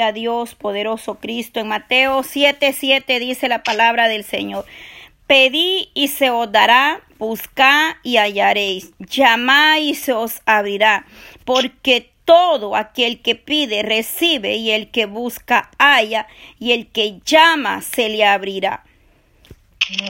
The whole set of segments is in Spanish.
a Dios, poderoso Cristo. En Mateo 7:7 7 dice la palabra del Señor. Pedí y se os dará, buscad y hallaréis, llamad y se os abrirá, porque todo aquel que pide recibe y el que busca halla y el que llama se le abrirá.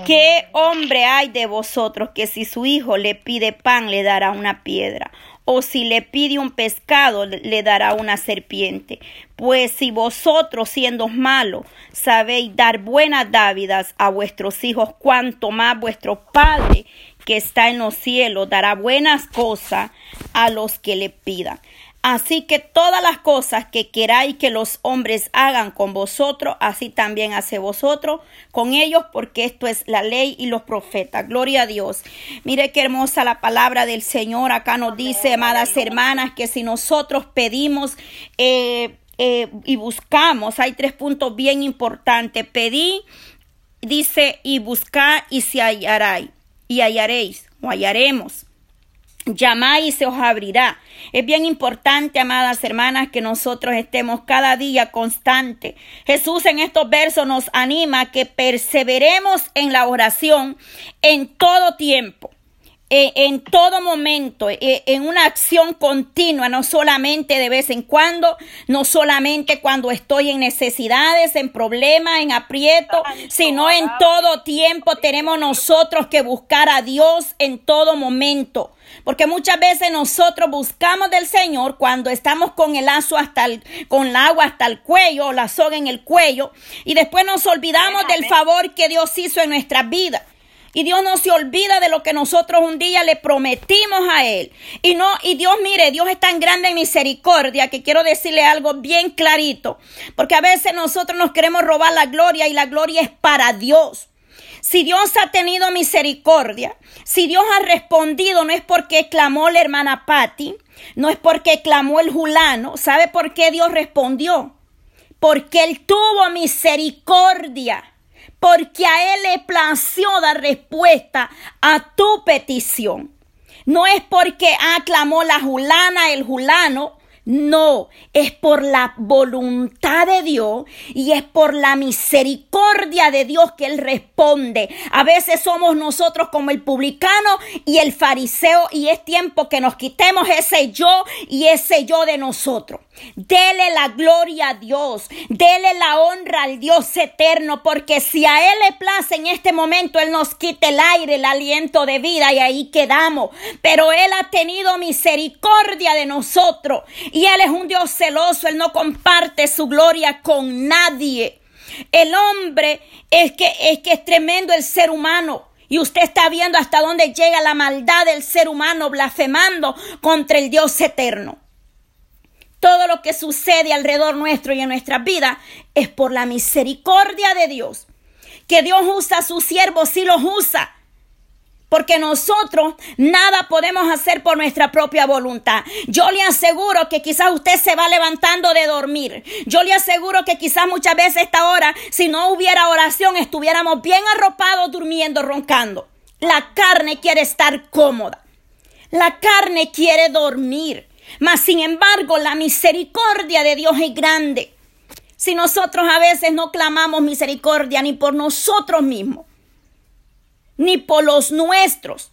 ¿Qué hombre hay de vosotros que si su hijo le pide pan le dará una piedra? O si le pide un pescado le dará una serpiente. Pues si vosotros siendo malos sabéis dar buenas dávidas a vuestros hijos, cuanto más vuestro Padre que está en los cielos dará buenas cosas a los que le pidan. Así que todas las cosas que queráis que los hombres hagan con vosotros, así también hace vosotros con ellos, porque esto es la ley y los profetas. Gloria a Dios. Mire qué hermosa la palabra del Señor. Acá nos dice, amadas hermanas, que si nosotros pedimos eh, eh, y buscamos, hay tres puntos bien importantes. Pedí, dice, y buscar y se hallaréis, y hallaréis, o hallaremos. Llamad y se os abrirá. Es bien importante, amadas hermanas, que nosotros estemos cada día constante. Jesús en estos versos nos anima a que perseveremos en la oración en todo tiempo. Eh, en todo momento, eh, en una acción continua, no solamente de vez en cuando, no solamente cuando estoy en necesidades, en problemas, en aprieto, sino en todo tiempo tenemos nosotros que buscar a Dios en todo momento. Porque muchas veces nosotros buscamos del Señor cuando estamos con el lazo hasta el, con el agua hasta el cuello o la soga en el cuello y después nos olvidamos del favor que Dios hizo en nuestras vidas. Y Dios no se olvida de lo que nosotros un día le prometimos a Él. Y no, y Dios, mire, Dios es tan grande en misericordia que quiero decirle algo bien clarito. Porque a veces nosotros nos queremos robar la gloria y la gloria es para Dios. Si Dios ha tenido misericordia, si Dios ha respondido, no es porque clamó la hermana Patti, no es porque clamó el Julano. ¿Sabe por qué Dios respondió? Porque Él tuvo misericordia porque a Él le plació dar respuesta a tu petición. No es porque aclamó la Julana, el Julano, no, es por la voluntad de Dios y es por la misericordia de Dios que Él responde. A veces somos nosotros como el publicano y el fariseo y es tiempo que nos quitemos ese yo y ese yo de nosotros. Dele la gloria a Dios, dele la honra al Dios eterno, porque si a Él le place en este momento, Él nos quite el aire, el aliento de vida y ahí quedamos. Pero Él ha tenido misericordia de nosotros y Él es un Dios celoso, Él no comparte su gloria con nadie. El hombre es que es que es tremendo el ser humano. Y usted está viendo hasta dónde llega la maldad del ser humano blasfemando contra el Dios eterno. Todo lo que sucede alrededor nuestro y en nuestra vida es por la misericordia de Dios. Que Dios usa a sus siervos, sí los usa. Porque nosotros nada podemos hacer por nuestra propia voluntad. Yo le aseguro que quizás usted se va levantando de dormir. Yo le aseguro que quizás muchas veces esta hora, si no hubiera oración, estuviéramos bien arropados, durmiendo, roncando. La carne quiere estar cómoda. La carne quiere dormir. Mas, sin embargo, la misericordia de Dios es grande. Si nosotros a veces no clamamos misericordia ni por nosotros mismos, ni por los nuestros,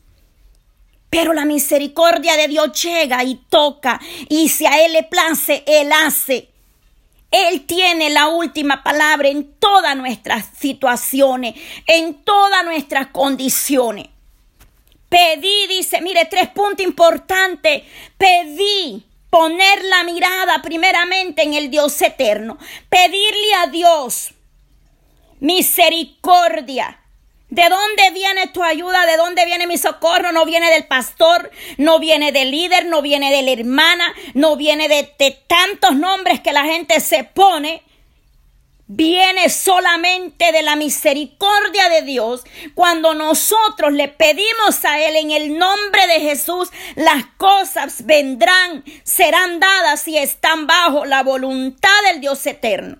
pero la misericordia de Dios llega y toca, y si a Él le place, Él hace. Él tiene la última palabra en todas nuestras situaciones, en todas nuestras condiciones. Pedí, dice, mire, tres puntos importantes. Pedí poner la mirada primeramente en el Dios eterno. Pedirle a Dios misericordia. ¿De dónde viene tu ayuda? ¿De dónde viene mi socorro? No viene del pastor, no viene del líder, no viene de la hermana, no viene de, tantos nombres que la gente se pone viene solamente de la misericordia de Dios. Cuando nosotros le pedimos a Él en el nombre de Jesús, las cosas vendrán, serán dadas y están bajo la voluntad del Dios eterno.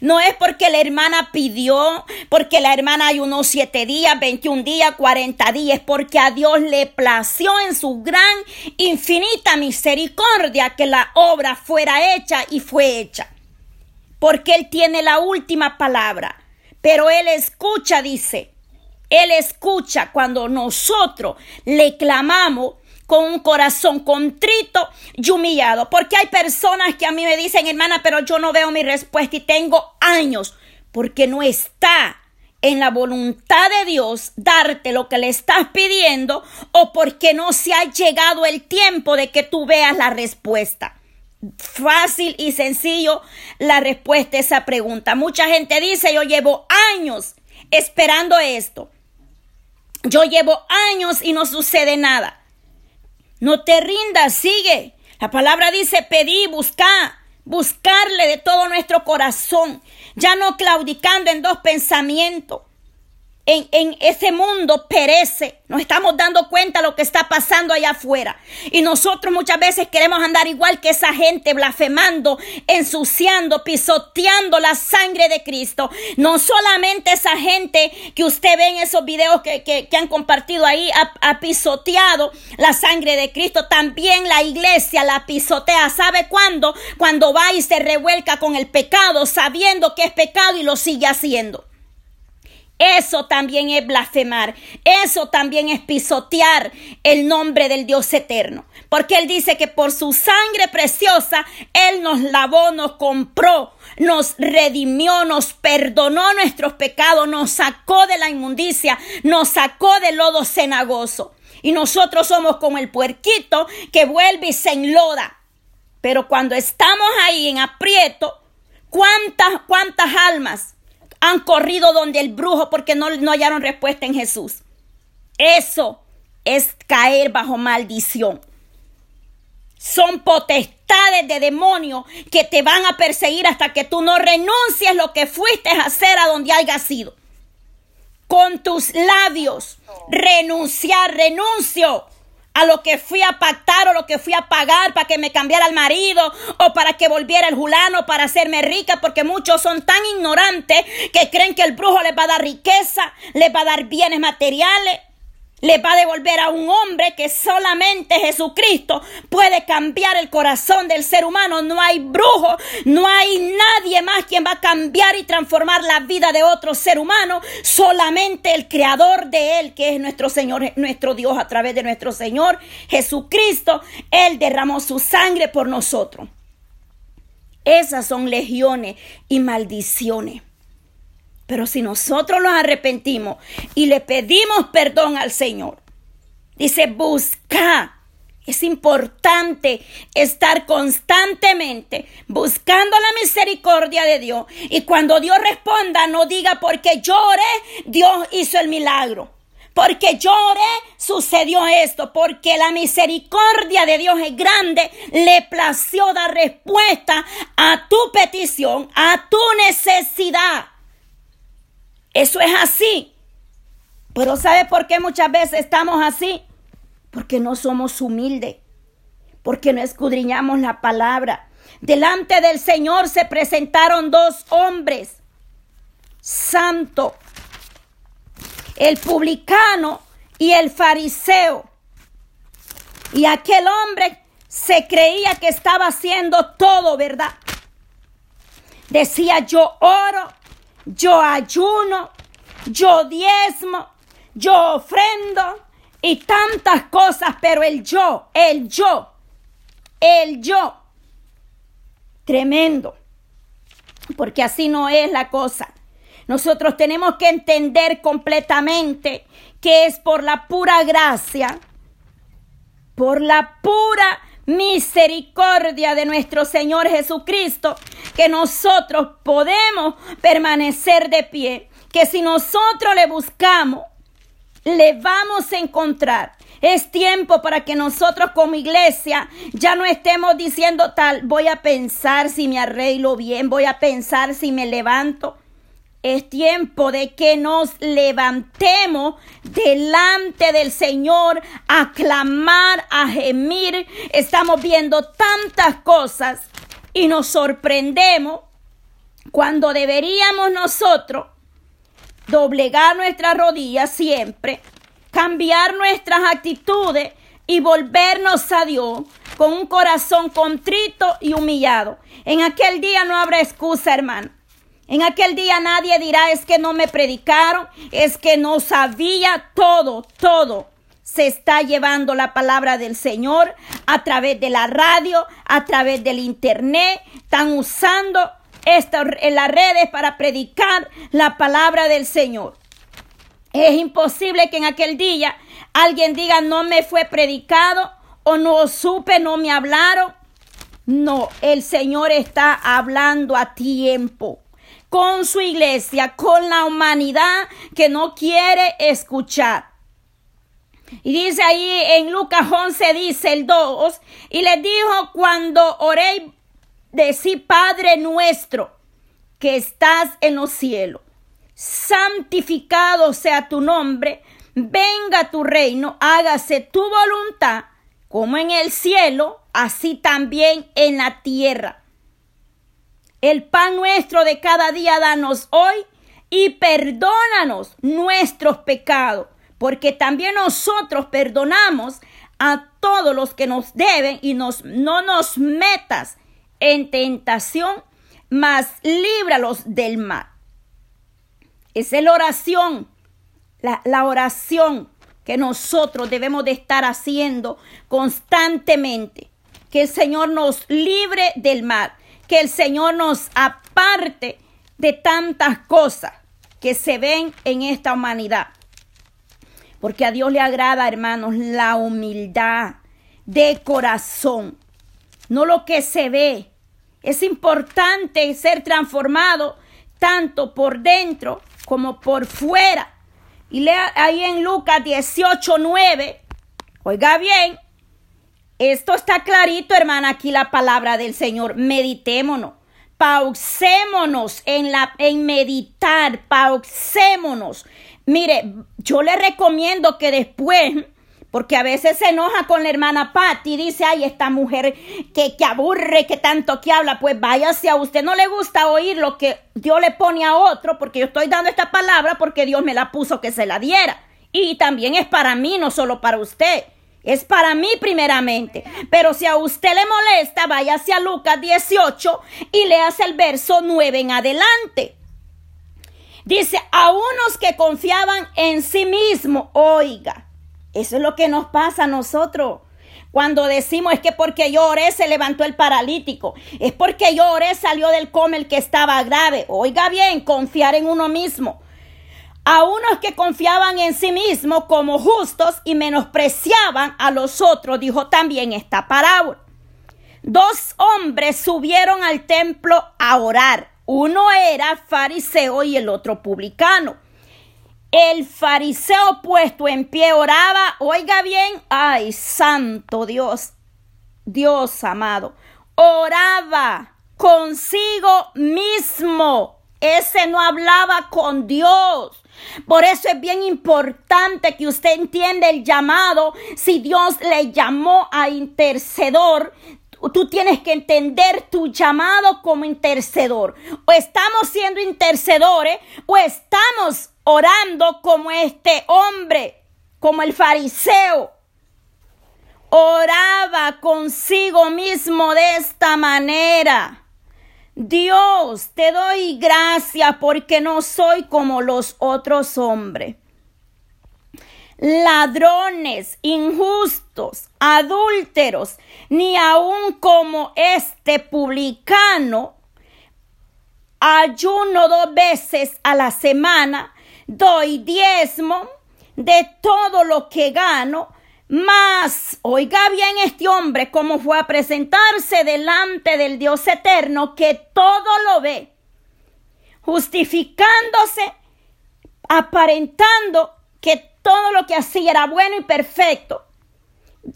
No es porque la hermana pidió, porque la hermana hay unos siete días, 21 días, 40 días, porque a Dios le plació en su gran, infinita misericordia que la obra fuera hecha y fue hecha. porque Él tiene la última palabra. Pero Él escucha, dice, Él escucha cuando nosotros le clamamos con un corazón contrito y humillado. Porque hay personas que a mí me dicen, hermana, pero yo no veo mi respuesta y tengo años, porque no está en la voluntad de Dios darte lo que le estás pidiendo o porque no se ha llegado el tiempo de que tú veas la respuesta. Fácil y sencillo la respuesta a esa pregunta. Mucha gente dice, yo llevo años esperando esto. Yo llevo años y no sucede nada. No te rindas, sigue. La palabra dice, pedí, busca, buscarle de todo nuestro corazón ya no claudicando en dos pensamientos. En, ese mundo perece. Nos estamos dando cuenta de lo que está pasando allá afuera. Y nosotros muchas veces queremos andar igual que esa gente, blasfemando, ensuciando, pisoteando la sangre de Cristo. No solamente esa gente que usted ve en esos videos que, que, que han compartido ahí ha, ha, pisoteado la sangre de Cristo, también la iglesia la pisotea. ¿Sabe cuándo? Cuando va y se revuelca con el pecado, sabiendo que es pecado y lo sigue haciendo. Eso también es blasfemar. Eso también es pisotear el nombre del Dios eterno. Porque Él dice que por su sangre preciosa Él nos lavó, nos compró, nos redimió, nos perdonó nuestros pecados, nos sacó de la inmundicia, nos sacó del lodo cenagoso. Y nosotros somos como el puerquito que vuelve y se enloda. Pero cuando estamos ahí en aprieto, ¿cuántas, cuántas almas han corrido donde el brujo porque no, no hallaron respuesta en Jesús. Eso es caer bajo maldición. Son potestades de demonios que te van a perseguir hasta que tú no renuncies lo que fuiste a hacer a donde hayas sido. Con tus labios, renunciar, renuncio a lo que fui a pactar o lo que fui a pagar para que me cambiara el marido o para que volviera el julano para hacerme rica, porque muchos son tan ignorantes que creen que el brujo les va a dar riqueza, les va a dar bienes materiales le va a devolver a un hombre que solamente Jesucristo puede cambiar el corazón del ser humano. No hay brujo, no hay nadie más quien va a cambiar y transformar la vida de otro ser humano. Solamente el creador de él, que es nuestro Señor, nuestro Dios a través de nuestro Señor Jesucristo. Él derramó su sangre por nosotros. Esas son legiones y maldiciones. Pero si nosotros nos arrepentimos y le pedimos perdón al Señor, dice, busca. Es importante estar constantemente buscando la misericordia de Dios. Y cuando Dios responda, no diga porque lloré, Dios hizo el milagro. Porque lloré, sucedió esto. Porque la misericordia de Dios es grande. Le plació dar respuesta a tu petición, a tu necesidad. Eso es así. Pero ¿sabe por qué muchas veces estamos así? Porque no somos humildes, porque no escudriñamos la palabra. Delante del Señor se presentaron dos hombres, santo, el publicano y el fariseo. Y aquel hombre se creía que estaba haciendo todo, ¿verdad? Decía, yo oro yo ayuno, yo diezmo, yo ofrendo y tantas cosas, pero el yo, el yo, el yo, tremendo, porque así no es la cosa. Nosotros tenemos que entender completamente que es por la pura gracia, por la pura misericordia de nuestro Señor Jesucristo, que nosotros podemos permanecer de pie, que si nosotros le buscamos, le vamos a encontrar. Es tiempo para que nosotros como iglesia ya no estemos diciendo tal, voy a pensar si me arreglo bien, voy a pensar si me levanto. Es tiempo de que nos levantemos delante del Señor a clamar, a gemir. Estamos viendo tantas cosas y nos sorprendemos cuando deberíamos nosotros doblegar nuestras rodillas siempre, cambiar nuestras actitudes y volvernos a Dios, con un corazón contrito y humillado. En aquel día no habrá excusa, hermano. En aquel día nadie dirá es que no me predicaron, es que no sabía todo, todo. Se está llevando la palabra del Señor a través de la radio, a través del internet. Están usando en las redes para predicar la palabra del Señor. Es imposible que en aquel día alguien diga no me fue predicado o no supe, no me hablaron. No, el Señor está hablando a tiempo con su iglesia, con la humanidad que no quiere escuchar. Y dice ahí en Lucas 11, dice el 2, y les dijo, cuando oré, decí, Padre nuestro, que estás en los cielos, santificado sea tu nombre, venga tu reino, hágase tu voluntad, como en el cielo, así también en la tierra. El pan nuestro de cada día danos hoy y perdónanos nuestros pecados, porque también nosotros perdonamos a todos los que nos deben y nos, no nos metas en tentación, mas líbralos del mal. Esa es la oración, la, la oración que nosotros debemos de estar haciendo constantemente. Que el Señor nos libre del mal que el Señor nos aparte de tantas cosas que se ven en esta humanidad. Porque a Dios le agrada, hermanos, la humildad de corazón, no lo que se ve. Es importante ser transformado tanto por dentro como por fuera. Y lea ahí en Lucas 18, 9. Oiga bien, esto está clarito, hermana, aquí la palabra del Señor. Meditémonos. Pausémonos en, la, en meditar, pausémonos. Mire, yo le recomiendo que después, porque a veces se enoja con la hermana Patti y dice, ay, esta mujer que, que aburre, que tanto que habla, pues váyase a usted no le gusta oír lo que Dios le pone a otro, porque yo estoy dando esta palabra porque Dios me la puso que se la diera. Y también es para mí, no solo para usted. Es para mí primeramente. Pero si a usted le molesta, vaya hacia Lucas 18 y le hace el verso 9 en adelante. Dice, a unos que confiaban en sí mismo, oiga, eso es lo que nos pasa a nosotros. Cuando decimos es que porque yo oré se levantó el paralítico, es porque yo oré salió del coma el que estaba grave. Oiga bien, confiar en uno mismo a unos que confiaban en sí mismos como justos y menospreciaban a los otros, dijo también esta parábola. Dos hombres subieron al templo a orar. Uno era fariseo y el otro publicano. El fariseo puesto en pie oraba, oiga bien, ay, santo Dios, Dios amado, oraba consigo mismo. Ese no hablaba con Dios. Por eso es bien importante que usted entienda el llamado. Si Dios le llamó a intercedor, tú tienes que entender tu llamado como intercedor. O estamos siendo intercedores o estamos orando como este hombre, como el fariseo. Oraba consigo mismo de esta manera. Dios, te doy gracias porque no soy como los otros hombres. Ladrones, injustos, adúlteros, ni aun como este publicano. Ayuno dos veces a la semana, doy diezmo de todo lo que gano mas, oiga bien este hombre cómo fue a presentarse delante del Dios eterno que todo lo ve, justificándose, aparentando que todo lo que hacía era bueno y perfecto,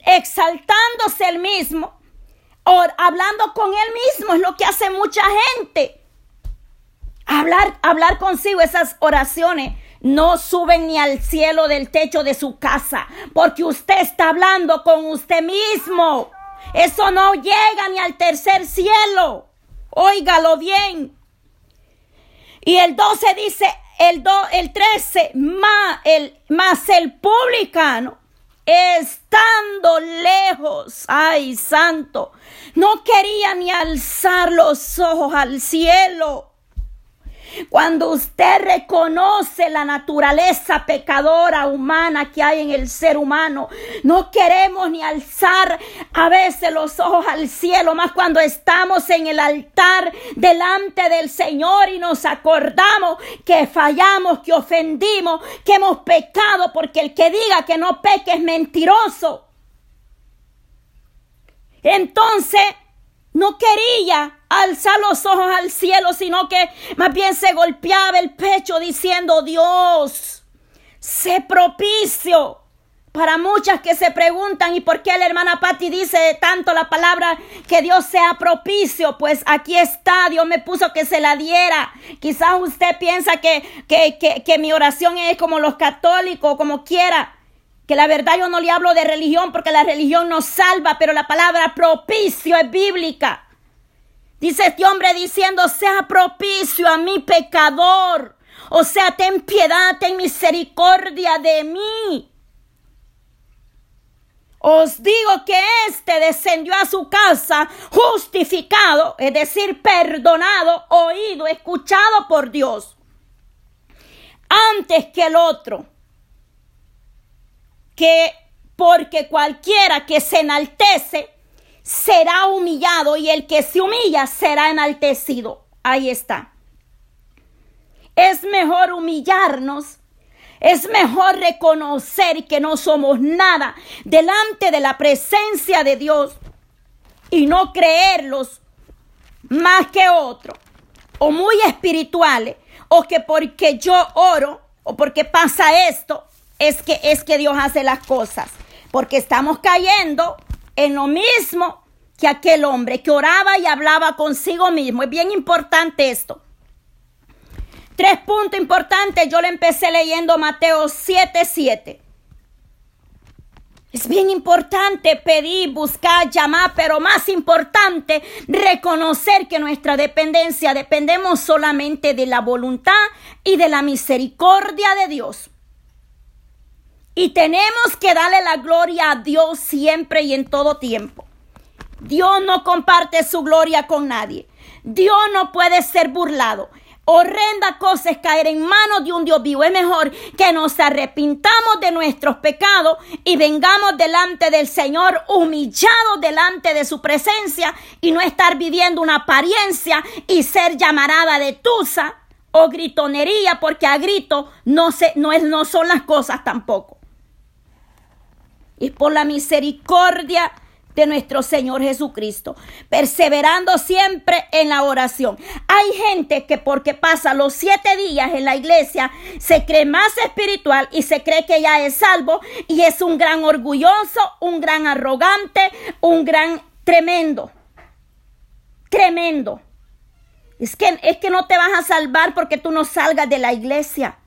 exaltándose él mismo, hablando con él mismo, es lo que hace mucha gente. Hablar, hablar consigo esas oraciones no suben ni al cielo del techo de su casa, porque usted está hablando con usted mismo. Eso no llega ni al tercer cielo. Óigalo bien. Y el 12 dice, el, el 13, más el, más el publicano, estando lejos, ay santo, no quería ni alzar los ojos al cielo. Cuando usted reconoce la naturaleza pecadora humana que hay en el ser humano, no queremos ni alzar a veces los ojos al cielo, más cuando estamos en el altar delante del Señor y nos acordamos que fallamos, que ofendimos, que hemos pecado, porque el que diga que no peque es mentiroso. Entonces, no quería alzar los ojos al cielo, sino que más bien se golpeaba el pecho diciendo, Dios, sé propicio. Para muchas que se preguntan, ¿y por qué la hermana Patti dice tanto la palabra que Dios sea propicio? Pues aquí está, Dios me puso que se la diera. Quizás usted piensa que, que, que, que mi oración es como los católicos, como quiera que la verdad yo no le hablo de religión porque la religión nos salva, pero la palabra propicio es bíblica. Dice este hombre diciendo, sea propicio a mi pecador. O sea, ten piedad, ten misericordia de mí. Os digo que éste descendió a su casa justificado, es decir, perdonado, oído, escuchado por Dios, antes que el otro que porque cualquiera que se enaltece será humillado y el que se humilla será enaltecido. Ahí está. Es mejor humillarnos, es mejor reconocer que no somos nada delante de la presencia de Dios y no creerlos más que otro, o muy espirituales, o que porque yo oro, o porque pasa esto, es que, es que Dios hace las cosas. Porque estamos cayendo en lo mismo que aquel hombre que oraba y hablaba consigo mismo. Es bien importante esto. Tres puntos importantes. Yo le empecé leyendo Mateo 7, 7. Es bien importante pedir, buscar, llamar, pero más importante, reconocer que nuestra dependencia dependemos solamente de la voluntad y de la misericordia de Dios. Y tenemos que darle la gloria a Dios siempre y en todo tiempo. Dios no comparte su gloria con nadie. Dios no puede ser burlado. Horrenda cosa es caer en manos de un Dios vivo. Es mejor que nos arrepintamos de nuestros pecados y vengamos delante del Señor humillados delante de su presencia y no estar viviendo una apariencia y ser llamarada de tusa o gritonería porque a grito no, se, no, es, no son las cosas tampoco y por la misericordia de nuestro Señor Jesucristo, perseverando siempre en la oración. Hay gente que porque pasa los siete días en la iglesia se cree más espiritual y se cree que ya es salvo y es un gran orgulloso, un gran arrogante, un gran tremendo. Tremendo. Es que, es que no te vas a salvar porque tú no salgas de la iglesia.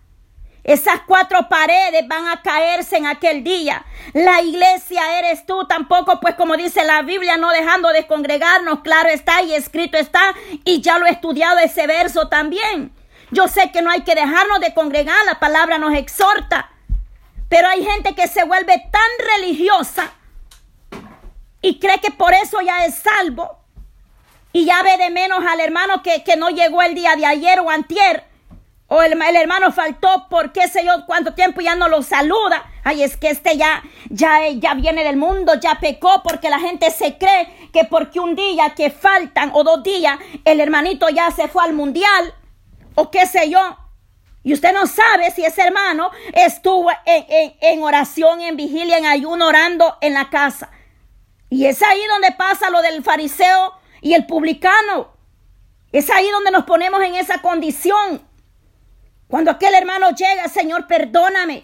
Esas cuatro paredes van a caerse en aquel día. La iglesia eres tú tampoco, pues como dice la Biblia, no dejando de congregarnos, claro está y escrito está, y ya lo he estudiado ese verso también. Yo sé que no hay que dejarnos de congregar, la palabra nos exhorta, pero hay gente que se vuelve tan religiosa y cree que por eso ya es salvo y ya ve de menos al hermano que, que no llegó el día de ayer o antier o el, hermano faltó por qué sé yo cuánto tiempo ya no lo saluda. Ay, es que este ya, ya, ya viene del mundo, ya pecó porque la gente se cree que porque un día que faltan o dos días el hermanito ya se fue al mundial o qué sé yo. Y usted no sabe si ese hermano estuvo en, en oración, en vigilia, en ayuno, orando en la casa. Y es ahí donde pasa lo del fariseo y el publicano. Es ahí donde nos ponemos en esa condición cuando aquel hermano llega, Señor, perdóname.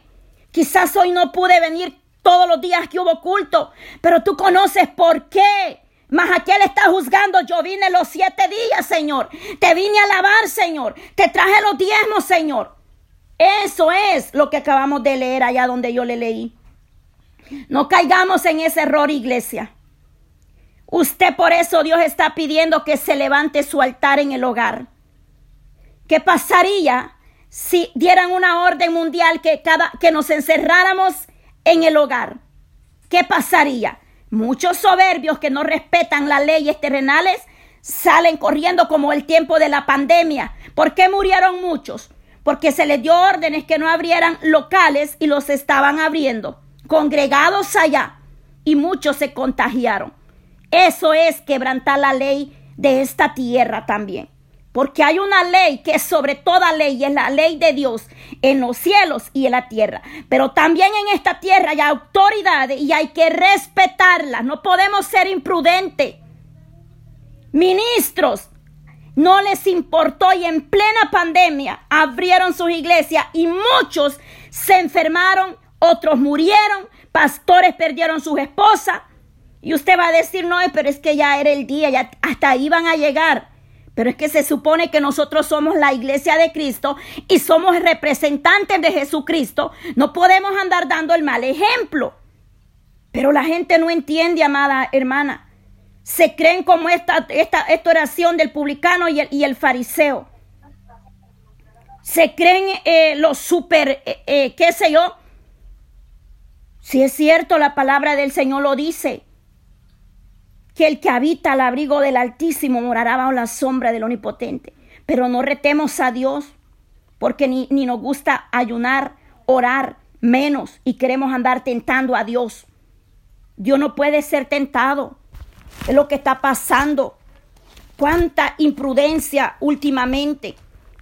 Quizás hoy no pude venir todos los días que hubo culto, pero tú conoces por qué. Mas aquel está juzgando. Yo vine los siete días, Señor. Te vine a alabar, Señor. Te traje los diezmos, Señor. Eso es lo que acabamos de leer allá donde yo le leí. No caigamos en ese error, iglesia. Usted por eso Dios está pidiendo que se levante su altar en el hogar. ¿Qué pasaría si dieran una orden mundial que cada que nos encerráramos en el hogar. ¿qué pasaría? Muchos soberbios que no respetan las leyes terrenales salen corriendo como el tiempo de la pandemia. ¿Por qué murieron muchos? Porque se les dio órdenes que no abrieran locales y los estaban abriendo, congregados allá, y muchos se contagiaron. Eso es quebrantar la ley de esta tierra también. Porque hay una ley que es sobre toda ley y es la ley de Dios en los cielos y en la tierra. Pero también en esta tierra hay autoridades y hay que respetarlas. No podemos ser imprudentes. Ministros, no les importó y en plena pandemia abrieron sus iglesias y muchos se enfermaron, otros murieron, pastores perdieron sus esposas. Y usted va a decir, no, pero es que ya era el día, ya hasta ahí van a llegar. Pero es que se supone que nosotros somos la iglesia de Cristo y somos representantes de Jesucristo. No podemos andar dando el mal ejemplo. Pero la gente no entiende, amada hermana. Se creen como esta, esta, esta oración del publicano y el, y el fariseo. Se creen eh, los super, eh, eh, qué sé yo. Si es cierto, la palabra del Señor lo dice que el que habita al abrigo del Altísimo morará bajo la sombra del Omnipotente. Pero no retemos a Dios, porque ni, ni nos gusta ayunar, orar, menos, y queremos andar tentando a Dios. Dios no puede ser tentado. Es lo que está pasando. Cuánta imprudencia últimamente.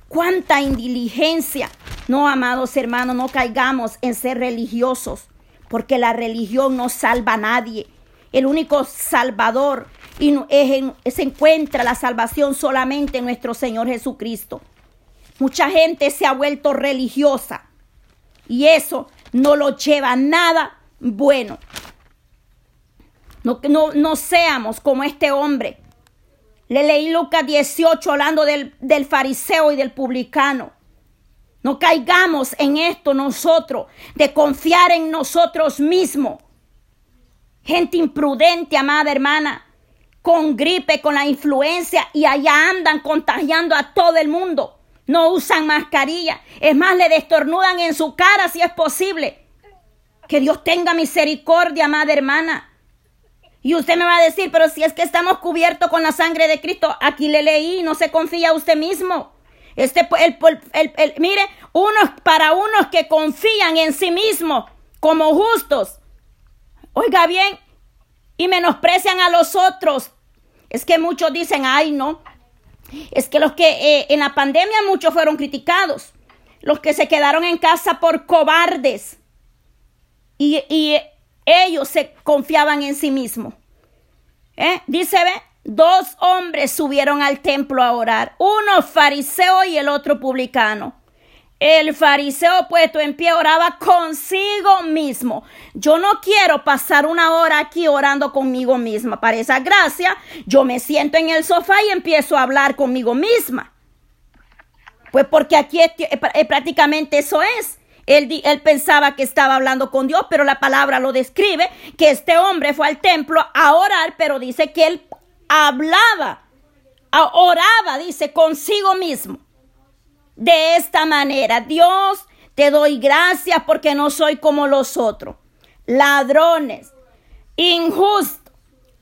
Cuánta indiligencia. No, amados hermanos, no caigamos en ser religiosos, porque la religión no salva a nadie el único salvador y se encuentra la salvación solamente en nuestro Señor Jesucristo. Mucha gente se ha vuelto religiosa y eso no lo lleva a nada bueno. No, no, no seamos como este hombre. Le leí Lucas 18 hablando del, del fariseo y del publicano. No caigamos en esto nosotros, de confiar en nosotros mismos Gente imprudente, amada hermana, con gripe, con la influencia y allá andan contagiando a todo el mundo. No usan mascarilla. Es más, le destornudan en su cara si es posible. Que Dios tenga misericordia, amada hermana. Y usted me va a decir, pero si es que estamos cubiertos con la sangre de Cristo, aquí le leí, no se confía usted mismo. Este, el, el, mire, unos para unos que confían en sí mismos como justos, Oiga bien, y menosprecian a los otros. Es que muchos dicen, ay, no. Es que los que eh, en la pandemia muchos fueron criticados. Los que se quedaron en casa por cobardes. Y, ellos se confiaban en sí mismos. ¿Eh? Dice, ve, dos hombres subieron al templo a orar. Uno fariseo y el otro publicano. El fariseo puesto en pie oraba consigo mismo. Yo no quiero pasar una hora aquí orando conmigo misma. Para esa gracia, yo me siento en el sofá y empiezo a hablar conmigo misma. Pues porque aquí prácticamente eso es. Él, él, pensaba que estaba hablando con Dios, pero la palabra lo describe, que este hombre fue al templo a orar, pero dice que él hablaba, oraba, dice, consigo mismo de esta manera. Dios, te doy gracias porque no soy como los otros. Ladrones, injustos,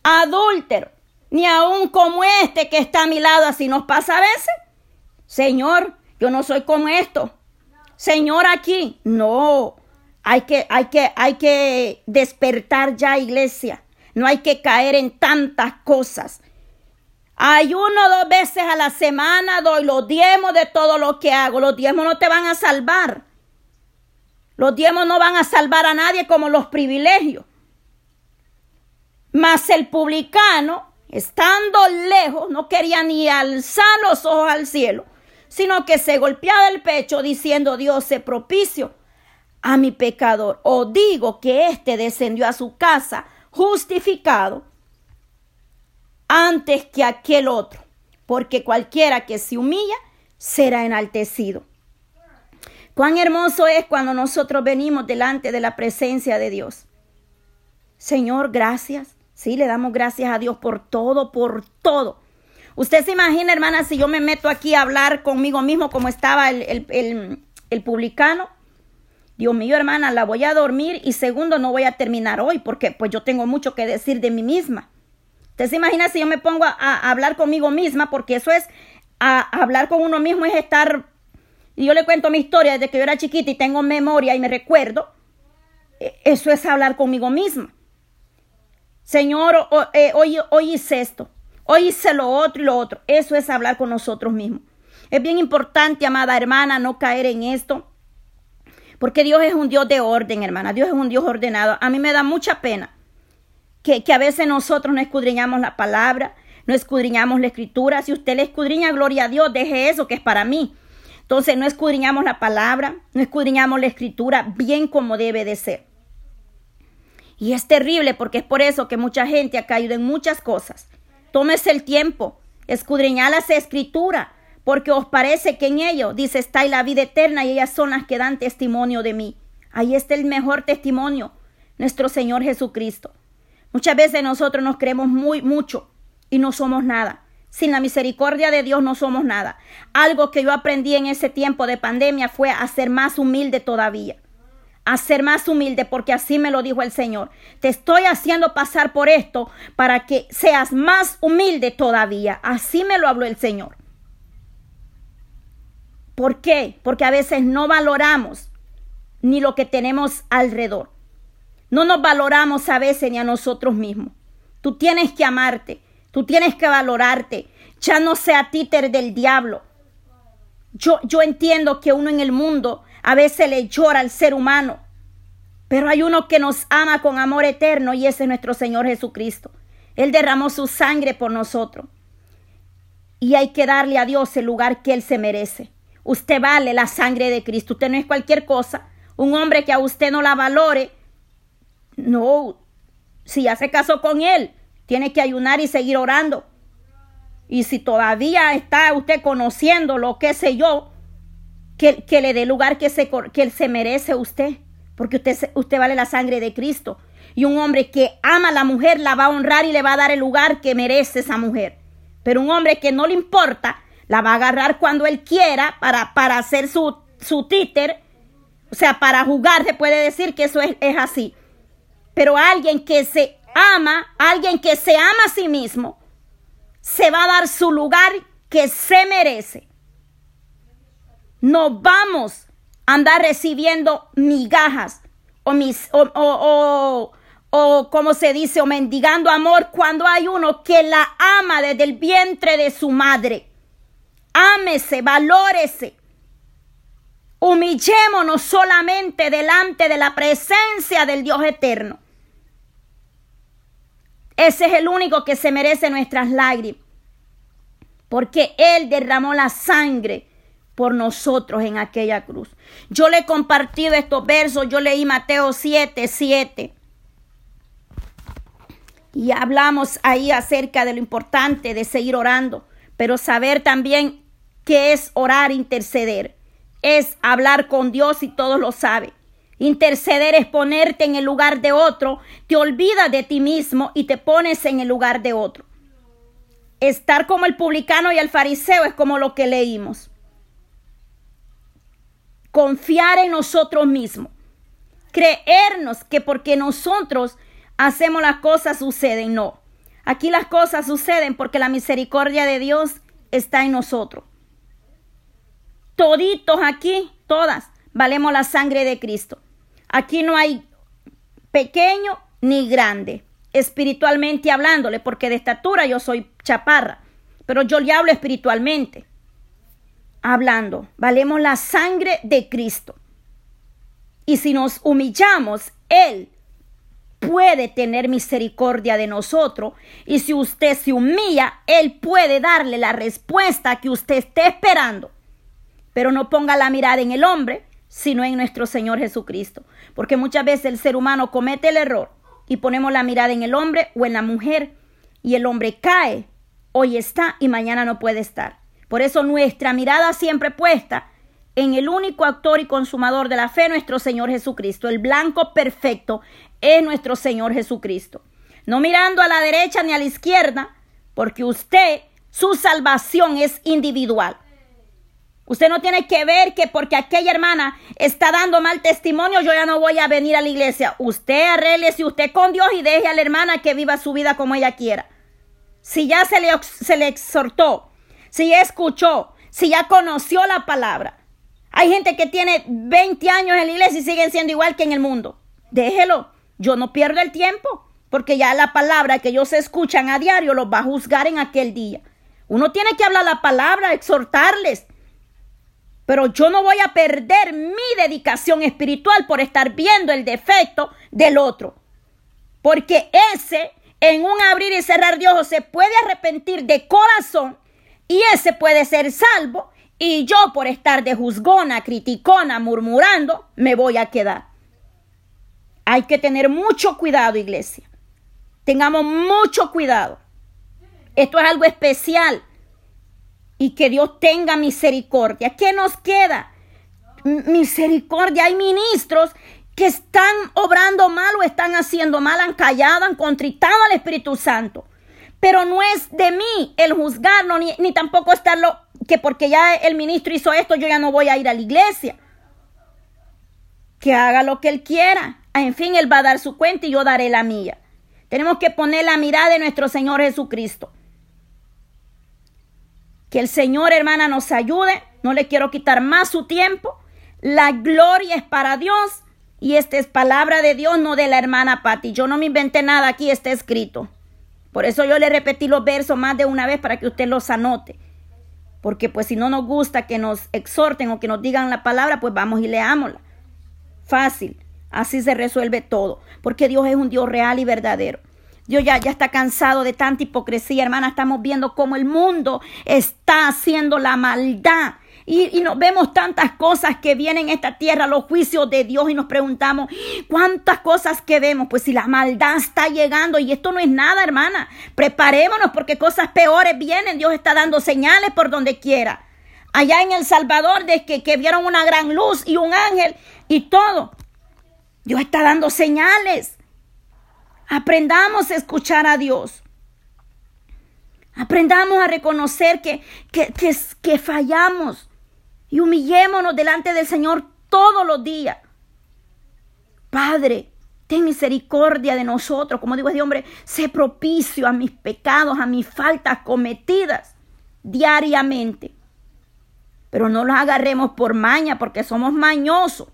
adúlteros, ni aún como este que está a mi lado, así nos pasa a veces. Señor, yo no soy como esto. Señor, aquí, no. Hay que, hay que, hay que despertar ya, iglesia. No hay que caer en tantas cosas. Ayuno dos veces a la semana, doy los diezmos de todo lo que hago. Los diezmos no te van a salvar. Los diezmos no van a salvar a nadie como los privilegios. Mas el publicano, estando lejos, no quería ni alzar los ojos al cielo, sino que se golpeaba el pecho diciendo, Dios se propicio a mi pecador. O digo que éste descendió a su casa justificado antes que aquel otro, porque cualquiera que se humilla será enaltecido. Cuán hermoso es cuando nosotros venimos delante de la presencia de Dios. Señor, gracias. Sí, le damos gracias a Dios por todo, por todo. Usted se imagina, hermana, si yo me meto aquí a hablar conmigo mismo como estaba el, el, el publicano Dios mío, hermana, la voy a dormir y segundo, no voy a terminar hoy porque pues yo tengo mucho que decir de mí misma. Usted se imagina si yo me pongo a, hablar conmigo misma porque eso es, hablar con uno mismo es estar, y yo le cuento mi historia desde que yo era chiquita y tengo memoria y me recuerdo, e, eso es hablar conmigo misma. Señor, eh, hoy, hoy hice esto, hoy hice lo otro y lo otro. Eso es hablar con nosotros mismos. Es bien importante, amada hermana, no caer en esto. Porque Dios es un Dios de orden, hermana. Dios es un Dios ordenado. A mí me da mucha pena que, a veces nosotros no escudriñamos la palabra, no escudriñamos la escritura. Si usted le escudriña, gloria a Dios, deje eso que es para mí. Entonces no escudriñamos la palabra, no escudriñamos la escritura bien como debe de ser. Y es terrible porque es por eso que mucha gente ha caído en muchas cosas. Tómese el tiempo, escudriñar las escrituras porque os parece que en ello, dice, está la vida eterna y ellas son las que dan testimonio de mí. Ahí está el mejor testimonio, nuestro Señor Jesucristo. Muchas veces nosotros nos creemos muy mucho y no somos nada. Sin la misericordia de Dios no somos nada. Algo que yo aprendí en ese tiempo de pandemia fue a ser más humilde todavía. A ser más humilde porque así me lo dijo el Señor. Te estoy haciendo pasar por esto para que seas más humilde todavía. Así me lo habló el Señor. ¿Por qué? Porque a veces no valoramos ni lo que tenemos alrededor. No nos valoramos a veces ni a nosotros mismos. Tú tienes que amarte, tú tienes que valorarte. Ya no sea títer del diablo. Yo, yo entiendo que uno en el mundo a veces le llora al ser humano, pero hay uno que nos ama con amor eterno y ese es nuestro Señor Jesucristo. Él derramó su sangre por nosotros. Y hay que darle a Dios el lugar que Él se merece. Usted vale la sangre de Cristo. Usted no es cualquier cosa. Un hombre que a usted no la valore, no, si hace caso con él, tiene que ayunar y seguir orando. Y si todavía está usted conociendo lo que sé yo, que, que le dé lugar que, se, que se merece usted, porque usted, usted vale la sangre de Cristo. Y un hombre que ama a la mujer la va a honrar y le va a dar el lugar que merece esa mujer. Pero un hombre que no le importa, la va a agarrar cuando él quiera para, para hacer su, su títer. O sea, para jugar se puede decir que eso es, es así. Pero alguien que se ama, alguien que se ama a sí mismo, se va a dar su lugar que se merece. No vamos a andar recibiendo migajas o, mis, o, o, o, como se dice, o mendigando amor cuando hay uno que la ama desde el vientre de su madre. Ámese, valórese. Humillémonos solamente delante de la presencia del Dios eterno. Ese es el único que se merece nuestras lágrimas. Porque Él derramó la sangre por nosotros en aquella cruz. Yo le he compartido estos versos, yo leí Mateo 7, 7. Y hablamos ahí acerca de lo importante de seguir orando, pero saber también que es orar, interceder. Es hablar con Dios y todos lo saben. Interceder es ponerte en el lugar de otro, te olvidas de ti mismo y te pones en el lugar de otro. Estar como el publicano y el fariseo es como lo que leímos. Confiar en nosotros mismos. Creernos que porque nosotros hacemos las cosas suceden. No. Aquí las cosas suceden porque la misericordia de Dios está en nosotros toditos aquí, todas, valemos la sangre de Cristo. Aquí no hay pequeño ni grande, espiritualmente hablándole, porque de estatura yo soy chaparra, pero yo le hablo espiritualmente. Hablando, valemos la sangre de Cristo. Y si nos humillamos, Él puede tener misericordia de nosotros. Y si usted se humilla, Él puede darle la respuesta que usted esté esperando. Pero no ponga la mirada en el hombre, sino en nuestro Señor Jesucristo. Porque muchas veces el ser humano comete el error y ponemos la mirada en el hombre o en la mujer y el hombre cae, hoy está y mañana no puede estar. Por eso nuestra mirada siempre puesta en el único actor y consumador de la fe, nuestro Señor Jesucristo. El blanco perfecto es nuestro Señor Jesucristo. No mirando a la derecha ni a la izquierda, porque usted, su salvación es individual. Usted no tiene que ver que porque aquella hermana está dando mal testimonio, yo ya no voy a venir a la iglesia. Usted si usted con Dios y deje a la hermana que viva su vida como ella quiera. Si ya se le, se le exhortó, si ya escuchó, si ya conoció la palabra. Hay gente que tiene 20 años en la iglesia y siguen siendo igual que en el mundo. Déjelo. Yo no pierdo el tiempo, porque ya la palabra que ellos escuchan a diario los va a juzgar en aquel día. Uno tiene que hablar la palabra, exhortarles. Pero yo no voy a perder mi dedicación espiritual por estar viendo el defecto del otro. Porque ese, en un abrir y cerrar de ojos, se puede arrepentir de corazón y ese puede ser salvo. Y yo, por estar de juzgona, criticona, murmurando, me voy a quedar. Hay que tener mucho cuidado, iglesia. Tengamos mucho cuidado. Esto es algo especial. Y que Dios tenga misericordia. ¿Qué nos queda? Misericordia. Hay ministros que están obrando mal o están haciendo mal, han callado, han contritado al Espíritu Santo. Pero no es de mí el juzgarlo, ni, ni tampoco estarlo, que porque ya el ministro hizo esto, yo ya no voy a ir a la iglesia. Que haga lo que él quiera. En fin, Él va a dar su cuenta y yo daré la mía. Tenemos que poner la mirada de nuestro Señor Jesucristo. Que el Señor, hermana, nos ayude. No le quiero quitar más su tiempo. La gloria es para Dios. Y esta es palabra de Dios, no de la hermana Patti. Yo no me inventé nada, aquí está escrito. Por eso yo le repetí los versos más de una vez para que usted los anote. Porque pues si no nos gusta que nos exhorten o que nos digan la palabra, pues vamos y leámosla. Fácil. Así se resuelve todo, porque Dios es un Dios real y verdadero. Dios ya, ya está cansado de tanta hipocresía, hermana. Estamos viendo cómo el mundo está haciendo la maldad. Y, y, nos vemos tantas cosas que vienen en esta tierra, los juicios de Dios, y nos preguntamos, ¿cuántas cosas que vemos? Pues si la maldad está llegando, y esto no es nada, hermana, preparémonos porque cosas peores vienen. Dios está dando señales por donde quiera. Allá en El Salvador, de que, que vieron una gran luz y un ángel y todo. Dios está dando señales. Aprendamos a escuchar a Dios. Aprendamos a reconocer que, que, que, fallamos y humillémonos delante del Señor todos los días. Padre, ten misericordia de nosotros. Como digo este hombre, sé propicio a mis pecados, a mis faltas cometidas diariamente. Pero no los agarremos por maña porque somos mañosos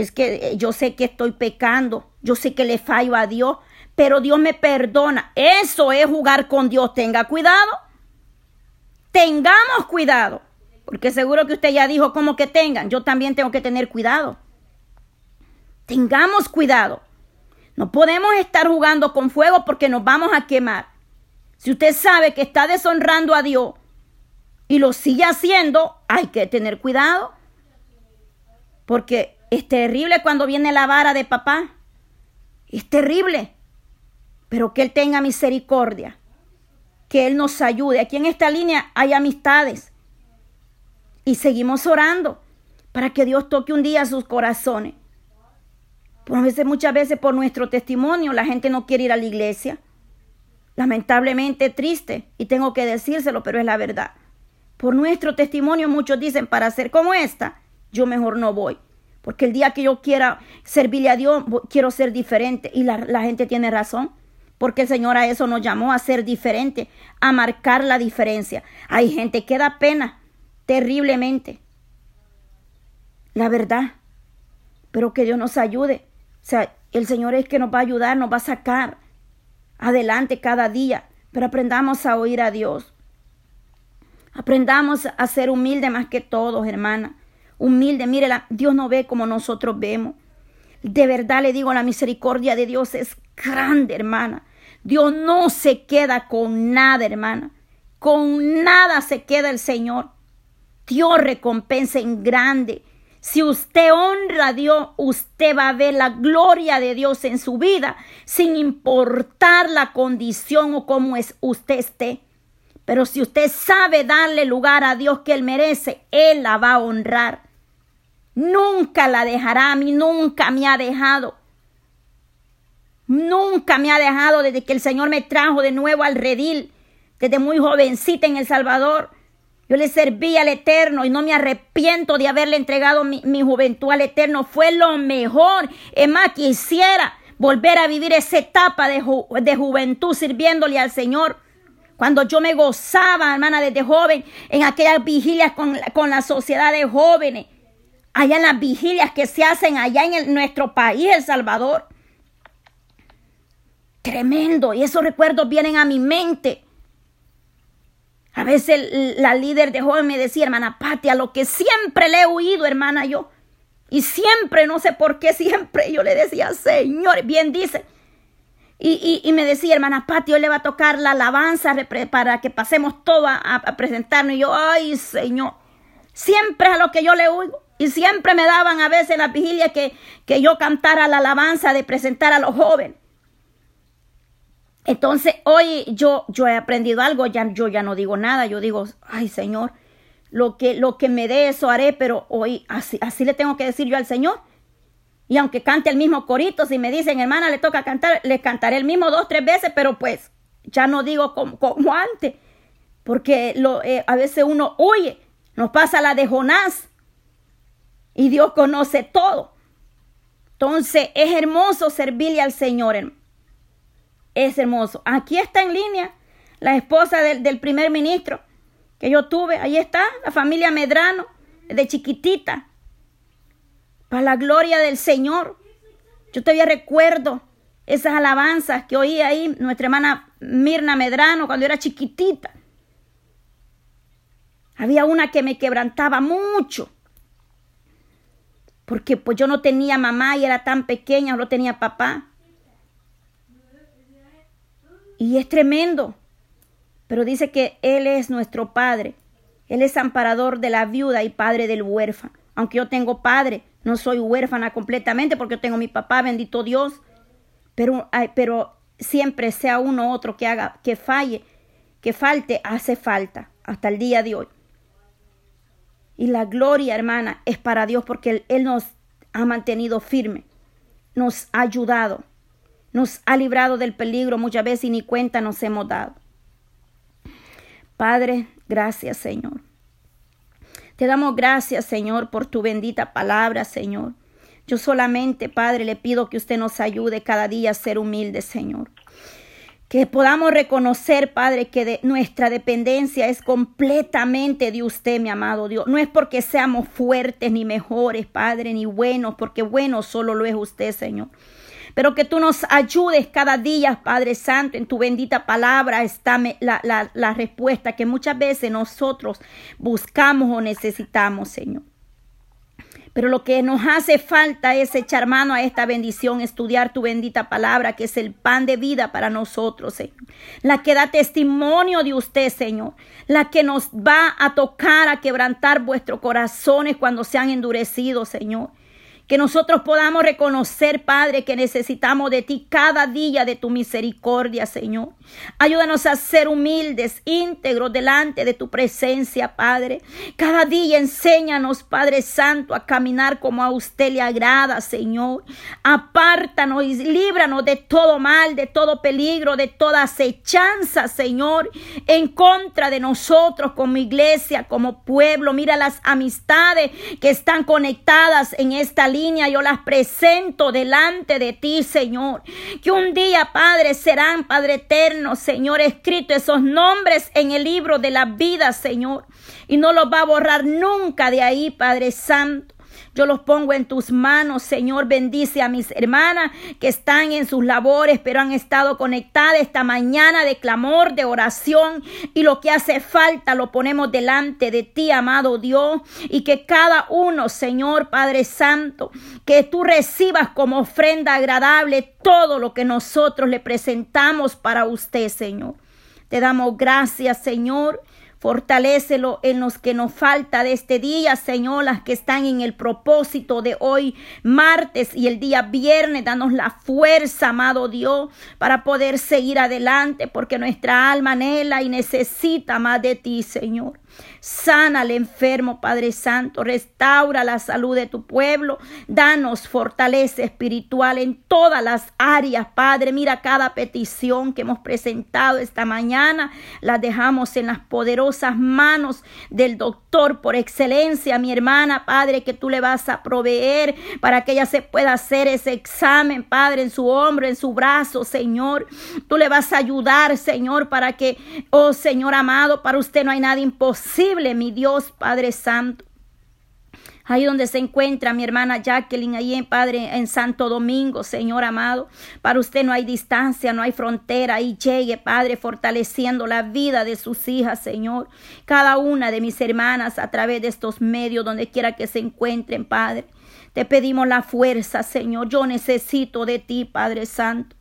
es que eh, yo sé que estoy pecando, yo sé que le fallo a Dios, pero Dios me perdona. Eso es jugar con Dios. Tenga cuidado. Tengamos cuidado. Porque seguro que usted ya dijo como que tengan. Yo también tengo que tener cuidado. Tengamos cuidado. No podemos estar jugando con fuego porque nos vamos a quemar. Si usted sabe que está deshonrando a Dios y lo sigue haciendo, hay que tener cuidado. Porque es terrible cuando viene la vara de papá. Es terrible. Pero que Él tenga misericordia. Que Él nos ayude. Aquí en esta línea hay amistades. Y seguimos orando para que Dios toque un día sus corazones. Por muchas veces por nuestro testimonio la gente no quiere ir a la iglesia. Lamentablemente triste y tengo que decírselo, pero es la verdad. Por nuestro testimonio muchos dicen, para ser como esta, yo mejor no voy. Porque el día que yo quiera servirle a Dios, quiero ser diferente. Y la, gente tiene razón. Porque el Señor a eso nos llamó a ser diferente, a marcar la diferencia. Hay gente que da pena terriblemente. La verdad. Pero que Dios nos ayude. O sea, el Señor es que nos va a ayudar, nos va a sacar adelante cada día. Pero aprendamos a oír a Dios. Aprendamos a ser humildes más que todos, hermana humilde. Mire, Dios no ve como nosotros vemos. De verdad le digo, la misericordia de Dios es grande, hermana. Dios no se queda con nada, hermana. Con nada se queda el Señor. Dios recompensa en grande. Si usted honra a Dios, usted va a ver la gloria de Dios en su vida, sin importar la condición o cómo es usted esté. Pero si usted sabe darle lugar a Dios que Él merece, Él la va a honrar. Nunca la dejará a mí, nunca me ha dejado. Nunca me ha dejado desde que el Señor me trajo de nuevo al redil, desde muy jovencita en El Salvador. Yo le serví al Eterno y no me arrepiento de haberle entregado mi, juventud al Eterno. Fue lo mejor. Es más, quisiera volver a vivir esa etapa de, juventud sirviéndole al Señor. Cuando yo me gozaba, hermana, desde joven, en aquellas vigilias con, con la sociedad de jóvenes, allá en las vigilias que se hacen allá en nuestro país, El Salvador. Tremendo. Y esos recuerdos vienen a mi mente. A veces la líder de joven me decía, hermana Patia, lo que siempre le he oído, hermana, yo. Y siempre, no sé por qué, siempre yo le decía, Señor, bien dice. Y, me decía, hermana Pati, hoy le va a tocar la alabanza para que pasemos todo a, presentarnos. Y yo, ay, Señor, siempre a lo que yo le oigo. Y siempre me daban a veces en la vigilia que, que yo cantara la alabanza de presentar a los jóvenes. Entonces, hoy yo, yo he aprendido algo, ya, yo ya no digo nada, yo digo, ay Señor, lo que, lo que me dé eso haré, pero hoy así, así le tengo que decir yo al Señor. Y aunque cante el mismo corito, si me dicen, hermana, le toca cantar, le cantaré el mismo dos, tres veces, pero pues ya no digo como, como antes, porque lo, eh, a veces uno huye, nos pasa la de Jonás, y Dios conoce todo. Entonces es hermoso servirle al Señor, es hermoso. Aquí está en línea la esposa del, primer ministro que yo tuve. Ahí está la familia Medrano, de chiquitita. Para la gloria del Señor. Yo todavía recuerdo esas alabanzas que oía ahí nuestra hermana Mirna Medrano cuando era chiquitita. Había una que me quebrantaba mucho. Porque pues yo no tenía mamá y era tan pequeña, no tenía papá. Y es tremendo. Pero dice que Él es nuestro Padre. Él es amparador de la viuda y padre del huérfano. Aunque yo tengo padre, no soy huérfana completamente porque yo tengo mi papá, bendito Dios. Pero, pero siempre sea uno u otro que haga, que falle, que falte, hace falta hasta el día de hoy. Y la gloria, hermana, es para Dios porque Él, nos ha mantenido firme, nos ha ayudado nos ha librado del peligro muchas veces y ni cuenta nos hemos dado. Padre, gracias Señor. Te damos gracias Señor por tu bendita palabra Señor. Yo solamente, Padre, le pido que usted nos ayude cada día a ser humildes, Señor. Que podamos reconocer, Padre, que nuestra dependencia es completamente de usted, mi amado Dios. No es porque seamos fuertes ni mejores, Padre, ni buenos, porque bueno solo lo es usted, Señor pero que tú nos ayudes cada día, Padre Santo, en tu bendita palabra está la, la respuesta que muchas veces nosotros buscamos o necesitamos, Señor. Pero lo que nos hace falta es echar mano a esta bendición, estudiar tu bendita palabra, que es el pan de vida para nosotros, Señor. La que da testimonio de usted, Señor. La que nos va a tocar, a quebrantar vuestros corazones cuando se han endurecido, Señor. Que nosotros podamos reconocer, Padre, que necesitamos de ti cada día de tu misericordia, Señor. Ayúdanos a ser humildes, íntegros delante de tu presencia, Padre. Cada día enséñanos, Padre Santo, a caminar como a usted le agrada, Señor. Apártanos y líbranos de todo mal, de todo peligro, de toda acechanza, Señor, en contra de nosotros como iglesia, como pueblo. Mira las amistades que están conectadas en esta yo las presento delante de ti, Señor. Que un día, Padre, serán, Padre eterno, Señor, escrito esos nombres en el libro de la vida, Señor. Y no los va a borrar nunca de ahí, Padre Santo. Yo los pongo en tus manos, Señor. Bendice a mis hermanas que están en sus labores, pero han estado conectadas esta mañana de clamor, de oración. Y lo que hace falta lo ponemos delante de ti, amado Dios. Y que cada uno, Señor Padre Santo, que tú recibas como ofrenda agradable todo lo que nosotros le presentamos para usted, Señor. Te damos gracias, Señor. Fortalécelo en los que nos falta de este día, Señor, las que están en el propósito de hoy, martes y el día viernes. Danos la fuerza, amado Dios, para poder seguir adelante, porque nuestra alma anhela y necesita más de ti, Señor. Sana al enfermo, Padre Santo. Restaura la salud de tu pueblo. Danos fortaleza espiritual en todas las áreas, Padre. Mira cada petición que hemos presentado esta mañana. La dejamos en las poderosas manos del doctor por excelencia, mi hermana, Padre, que tú le vas a proveer para que ella se pueda hacer ese examen, Padre, en su hombro, en su brazo, Señor. Tú le vas a ayudar, Señor, para que, oh Señor amado, para usted no hay nada imposible, mi Dios, Padre Santo. Ahí donde se encuentra mi hermana Jacqueline, ahí en Padre, en Santo Domingo, Señor amado. Para usted no hay distancia, no hay frontera. Ahí llegue, Padre, fortaleciendo la vida de sus hijas, Señor. Cada una de mis hermanas a través de estos medios, donde quiera que se encuentren, Padre. Te pedimos la fuerza, Señor. Yo necesito de ti, Padre Santo.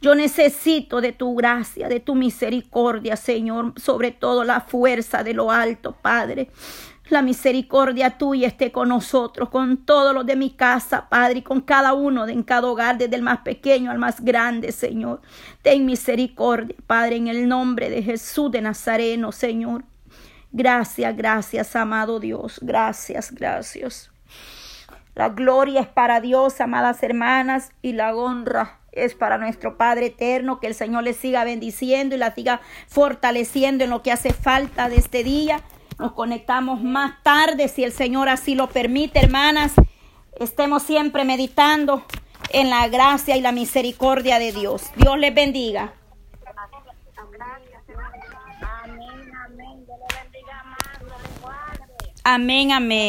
Yo necesito de tu gracia, de tu misericordia, Señor. Sobre todo la fuerza de lo alto, Padre. La misericordia tuya esté con nosotros, con todos los de mi casa, Padre, y con cada uno de en cada hogar, desde el más pequeño al más grande, Señor. Ten misericordia, Padre, en el nombre de Jesús de Nazareno, Señor. Gracias, gracias, amado Dios. Gracias, gracias. La gloria es para Dios, amadas hermanas, y la honra es para nuestro Padre eterno. Que el Señor les siga bendiciendo y la siga fortaleciendo en lo que hace falta de este día. Nos conectamos más tarde, si el Señor así lo permite, hermanas. Estemos siempre meditando en la gracia y la misericordia de Dios. Dios les bendiga. Amén, amén.